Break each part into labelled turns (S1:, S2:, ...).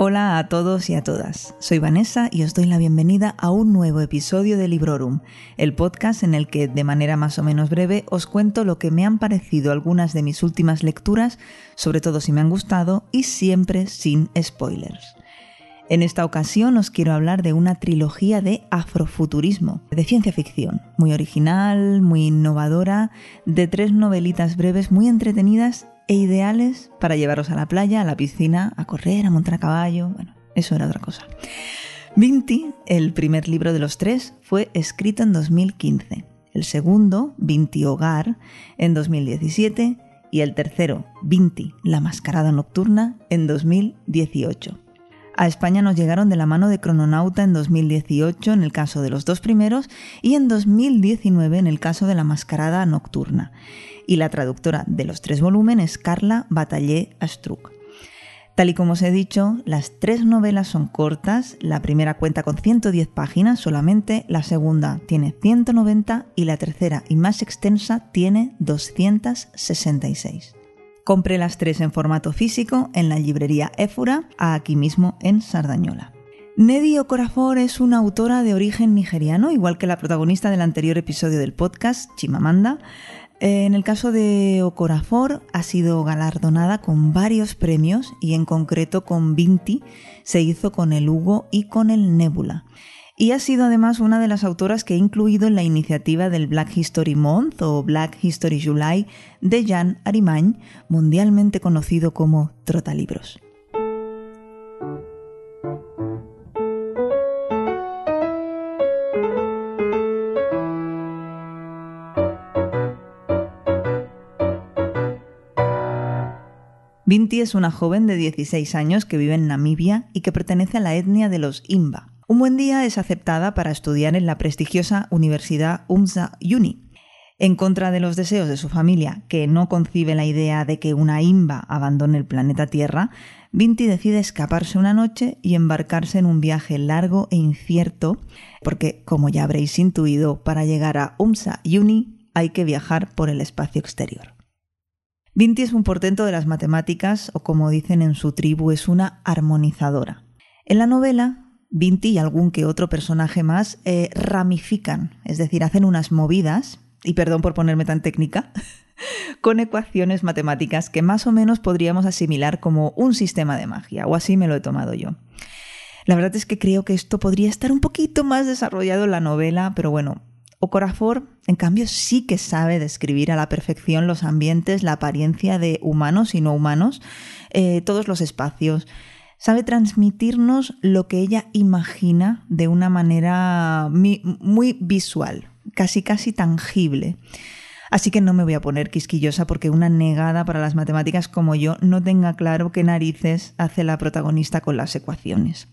S1: Hola a todos y a todas. Soy Vanessa y os doy la bienvenida a un nuevo episodio de Librorum, el podcast en el que de manera más o menos breve os cuento lo que me han parecido algunas de mis últimas lecturas, sobre todo si me han gustado y siempre sin spoilers. En esta ocasión os quiero hablar de una trilogía de afrofuturismo, de ciencia ficción, muy original, muy innovadora, de tres novelitas breves muy entretenidas e ideales para llevaros a la playa, a la piscina, a correr, a montar a caballo. Bueno, eso era otra cosa. Vinti, el primer libro de los tres, fue escrito en 2015. El segundo, Vinti Hogar, en 2017. Y el tercero, Vinti, La Mascarada Nocturna, en 2018. A España nos llegaron de la mano de Crononauta en 2018 en el caso de los dos primeros y en 2019 en el caso de La Mascarada Nocturna y la traductora de los tres volúmenes, Carla Batallé Astruc. Tal y como os he dicho, las tres novelas son cortas, la primera cuenta con 110 páginas solamente, la segunda tiene 190 y la tercera y más extensa tiene 266. Compré las tres en formato físico en la librería Éfura, aquí mismo en Sardañola. Nedi Okorafor es una autora de origen nigeriano, igual que la protagonista del anterior episodio del podcast, Chimamanda. En el caso de Okorafor ha sido galardonada con varios premios y en concreto con Vinti se hizo con el Hugo y con el Nebula. Y ha sido además una de las autoras que he incluido en la iniciativa del Black History Month o Black History July de Jan Arimañ, mundialmente conocido como Trotalibros. Vinti es una joven de 16 años que vive en Namibia y que pertenece a la etnia de los Imba. Un buen día es aceptada para estudiar en la prestigiosa Universidad UMSA Uni. En contra de los deseos de su familia, que no concibe la idea de que una Imba abandone el planeta Tierra, Vinti decide escaparse una noche y embarcarse en un viaje largo e incierto, porque, como ya habréis intuido, para llegar a UMSA Uni hay que viajar por el espacio exterior. Vinti es un portento de las matemáticas o como dicen en su tribu es una armonizadora. En la novela, Vinti y algún que otro personaje más eh, ramifican, es decir, hacen unas movidas, y perdón por ponerme tan técnica, con ecuaciones matemáticas que más o menos podríamos asimilar como un sistema de magia, o así me lo he tomado yo. La verdad es que creo que esto podría estar un poquito más desarrollado en la novela, pero bueno, Okorafor, en cambio, sí que sabe describir a la perfección los ambientes, la apariencia de humanos y no humanos, eh, todos los espacios. Sabe transmitirnos lo que ella imagina de una manera muy visual, casi casi tangible. Así que no me voy a poner quisquillosa porque una negada para las matemáticas como yo no tenga claro qué narices hace la protagonista con las ecuaciones.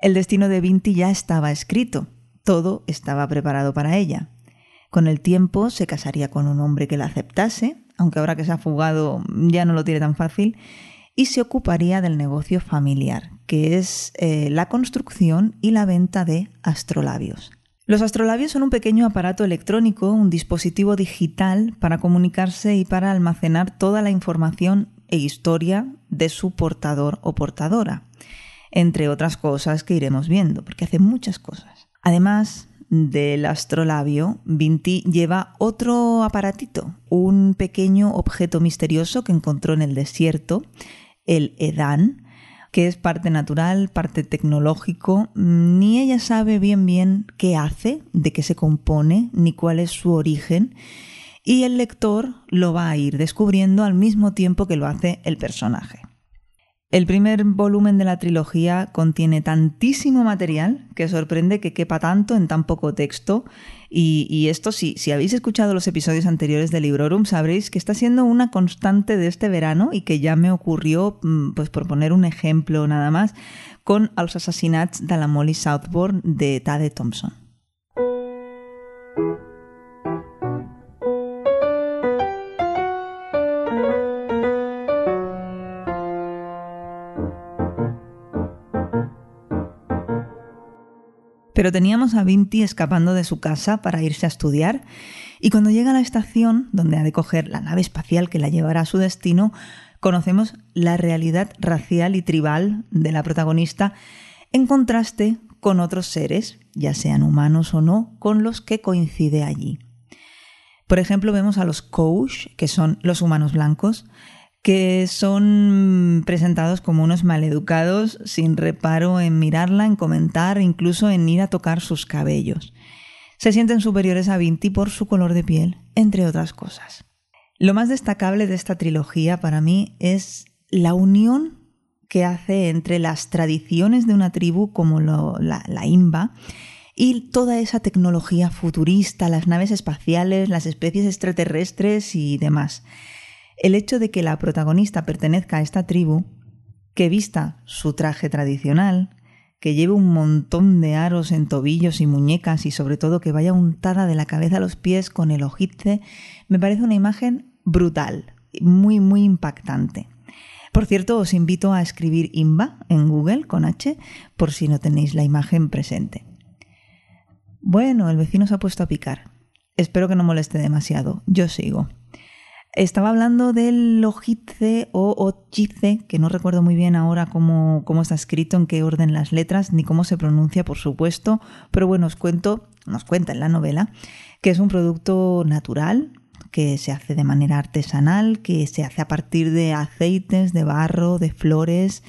S1: El destino de Vinti ya estaba escrito, todo estaba preparado para ella. Con el tiempo se casaría con un hombre que la aceptase, aunque ahora que se ha fugado ya no lo tiene tan fácil, y se ocuparía del negocio familiar, que es eh, la construcción y la venta de astrolabios. Los astrolabios son un pequeño aparato electrónico, un dispositivo digital para comunicarse y para almacenar toda la información e historia de su portador o portadora, entre otras cosas que iremos viendo, porque hace muchas cosas. Además del astrolabio, Vinti lleva otro aparatito, un pequeño objeto misterioso que encontró en el desierto, el Edan, que es parte natural, parte tecnológico. Ni ella sabe bien bien qué hace, de qué se compone, ni cuál es su origen. Y el lector lo va a ir descubriendo al mismo tiempo que lo hace el personaje. El primer volumen de la trilogía contiene tantísimo material que sorprende que quepa tanto en tan poco texto. Y, esto, si, si habéis escuchado los episodios anteriores de Librorum, sabréis que está siendo una constante de este verano y que ya me ocurrió, mm, pues por poner un ejemplo nada más, con Los Assassinats de la Molly Southbourne de Tade Thompson. Pero teníamos a Vinti escapando de su casa para irse a estudiar y cuando llega a la estación, donde ha de coger la nave espacial que la llevará a su destino, conocemos la realidad racial y tribal de la protagonista en contraste con otros seres, ya sean humanos o no, con los que coincide allí. Por ejemplo, vemos a los Koush, que son los humanos blancos, que son presentados como unos maleducados sin reparo en mirarla, en comentar, incluso en ir a tocar sus cabellos. Se sienten superiores a Vinti por su color de piel, entre otras cosas. Lo más destacable de esta trilogía para mí es la unión que hace entre las tradiciones de una tribu como la, la Imba y toda esa tecnología futurista, las naves espaciales, las especies extraterrestres y demás. El hecho de que la protagonista pertenezca a esta tribu, que vista su traje tradicional, que lleve un montón de aros en tobillos y muñecas y sobre todo que vaya untada de la cabeza a los pies con el ojitze, me parece una imagen brutal, muy, muy impactante. Por cierto, os invito a escribir IMBA en Google con H por si no tenéis la imagen presente. Bueno, el vecino se ha puesto a picar. Espero que no moleste demasiado. Yo sigo. Estaba hablando del ojice o ochice, que no recuerdo muy bien ahora cómo, cómo, está escrito, en qué orden las letras, ni cómo se pronuncia, por supuesto, pero bueno, os cuento, nos cuenta en la novela, que es un producto natural, que se hace de manera artesanal, que se hace a partir de aceites, de barro, de flores,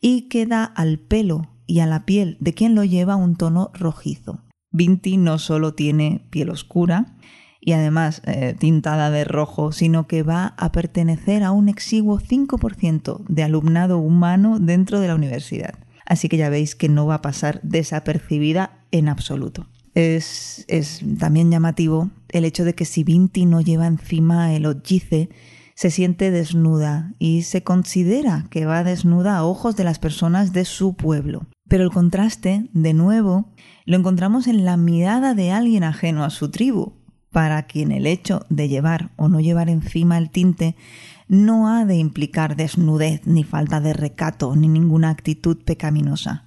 S1: y que da al pelo y a la piel de quien lo lleva un tono rojizo. Vinti no solo tiene piel oscura, y además eh, tintada de rojo, sino que va a pertenecer a un exiguo 5% de alumnado humano dentro de la universidad. Así que ya veis que no va a pasar desapercibida en absoluto. Es, también llamativo el hecho de que si Vinti no lleva encima el ojice, se siente desnuda y se considera que va desnuda a ojos de las personas de su pueblo. Pero el contraste, de nuevo, lo encontramos en la mirada de alguien ajeno a su tribu, para quien el hecho de llevar o no llevar encima el tinte no ha de implicar desnudez, ni falta de recato, ni ninguna actitud pecaminosa.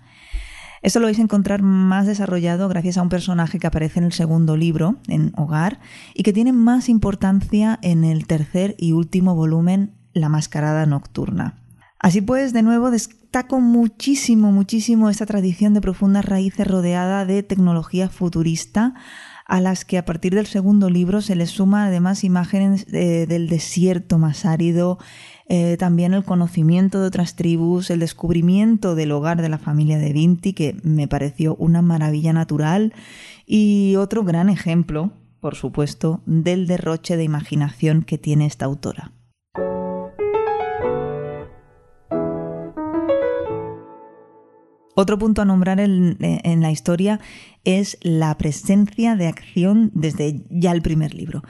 S1: Esto lo vais a encontrar más desarrollado gracias a un personaje que aparece en el segundo libro, en Hogar, y que tiene más importancia en el tercer y último volumen, La Mascarada Nocturna. Así pues, de nuevo, destaco muchísimo, muchísimo esta tradición de profundas raíces rodeada de tecnología futurista, a las que a partir del segundo libro se les suma además imágenes del desierto más árido, eh, también el conocimiento de otras tribus, el descubrimiento del hogar de la familia de Vinti, que me pareció una maravilla natural, y otro gran ejemplo, por supuesto, del derroche de imaginación que tiene esta autora. Otro punto a nombrar en, la historia es la presencia de acción desde ya el primer libro.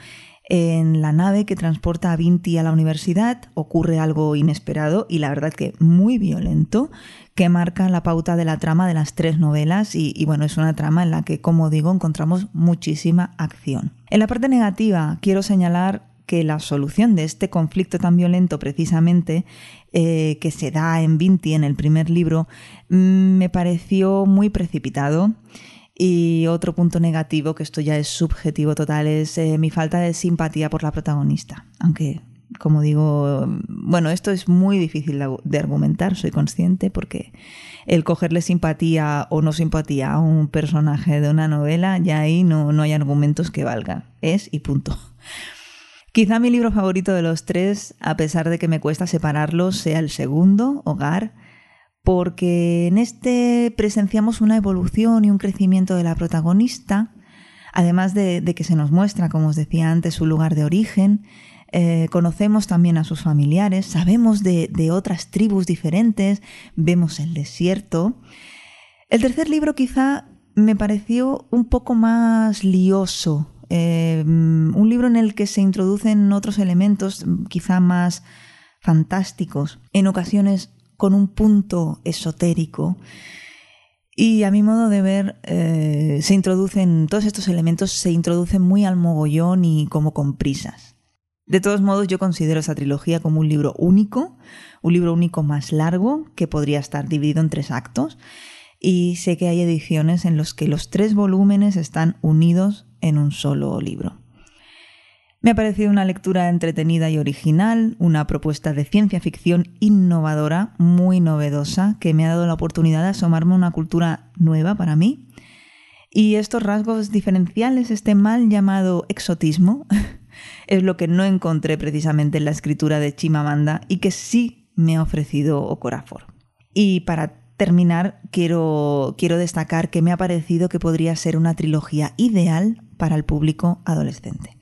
S1: En la nave que transporta a Vinti a la universidad ocurre algo inesperado y la verdad que muy violento que marca la pauta de la trama de las tres novelas y, y, bueno, es una trama en la que, como digo, encontramos muchísima acción. En la parte negativa quiero señalar que la solución de este conflicto tan violento precisamente eh, que se da en Vinti en el primer libro mm, me pareció muy precipitado. Y otro punto negativo, que esto ya es subjetivo total, es eh, mi falta de simpatía por la protagonista. Aunque, como digo, bueno, esto es muy difícil de argumentar, soy consciente, porque el cogerle simpatía o no simpatía a un personaje de una novela, ya ahí no, no hay argumentos que valgan. Es y punto. Quizá mi libro favorito de los tres, a pesar de que me cuesta separarlos, sea el segundo, Hogar, porque en este presenciamos una evolución y un crecimiento de la protagonista, además de, que se nos muestra, como os decía antes, su lugar de origen, eh, conocemos también a sus familiares, sabemos de, otras tribus diferentes, vemos el desierto. El tercer libro quizá me pareció un poco más lioso, eh, un libro en el que se introducen otros elementos quizá más fantásticos, en ocasiones con un punto esotérico. Y a mi modo de ver, eh, se introducen, todos estos elementos se introducen muy al mogollón y como con prisas. De todos modos, yo considero esa trilogía como un libro único, un libro único más largo, que podría estar dividido en tres actos, y sé que hay ediciones en los que los tres volúmenes están unidos en un solo libro. Me ha parecido una lectura entretenida y original, una propuesta de ciencia ficción innovadora, muy novedosa, que me ha dado la oportunidad de asomarme a una cultura nueva para mí. Y estos rasgos diferenciales, este mal llamado exotismo, es lo que no encontré precisamente en la escritura de Chimamanda y que sí me ha ofrecido Okorafor. Y para terminar, quiero, quiero destacar que me ha parecido que podría ser una trilogía ideal para el público adolescente.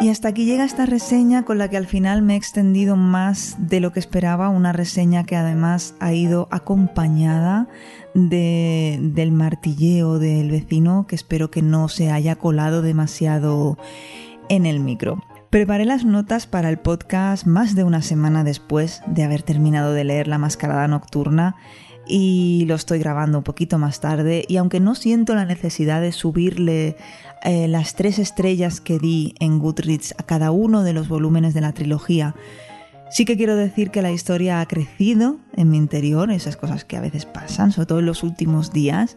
S1: Y hasta aquí llega esta reseña con la que al final me he extendido más de lo que esperaba, una reseña que además ha ido acompañada de, del martilleo del vecino que espero que no se haya colado demasiado en el micro. Preparé las notas para el podcast más de una semana después de haber terminado de leer La Mascarada Nocturna y lo estoy grabando un poquito más tarde y aunque no siento la necesidad de subirle eh, las tres estrellas que di en Goodreads a cada uno de los volúmenes de la trilogía, sí que quiero decir que la historia ha crecido en mi interior, esas cosas que a veces pasan, sobre todo en los últimos días,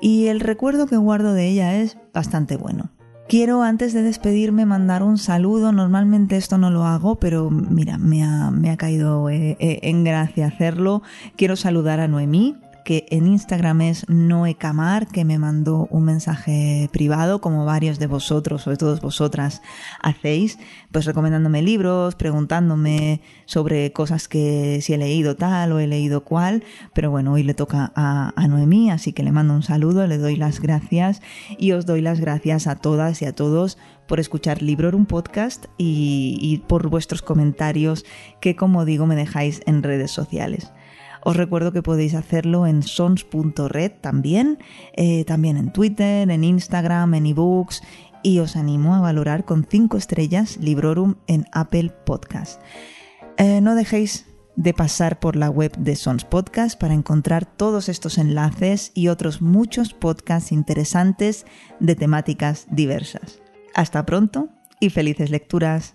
S1: y el recuerdo que guardo de ella es bastante bueno. Quiero antes de despedirme mandar un saludo, normalmente esto no lo hago, pero mira, me ha, me ha caído eh, eh, en gracia hacerlo. Quiero saludar a Noemí, que en Instagram es Noecamar, que me mandó un mensaje privado, como varios de vosotros, sobre todo vosotras, hacéis, pues recomendándome libros, preguntándome sobre cosas que si he leído tal o he leído cual, pero bueno, hoy le toca a, Noemí, así que le mando un saludo, le doy las gracias y os doy las gracias a todas y a todos por escuchar Librorum Podcast y, y por vuestros comentarios que, como digo, me dejáis en redes sociales. Os recuerdo que podéis hacerlo en sons.red también, eh, también en Twitter, en Instagram, en ebooks y os animo a valorar con 5 estrellas Librorum en Apple Podcast. Eh, no dejéis de pasar por la web de Sons Podcast para encontrar todos estos enlaces y otros muchos podcasts interesantes de temáticas diversas. Hasta pronto y felices lecturas.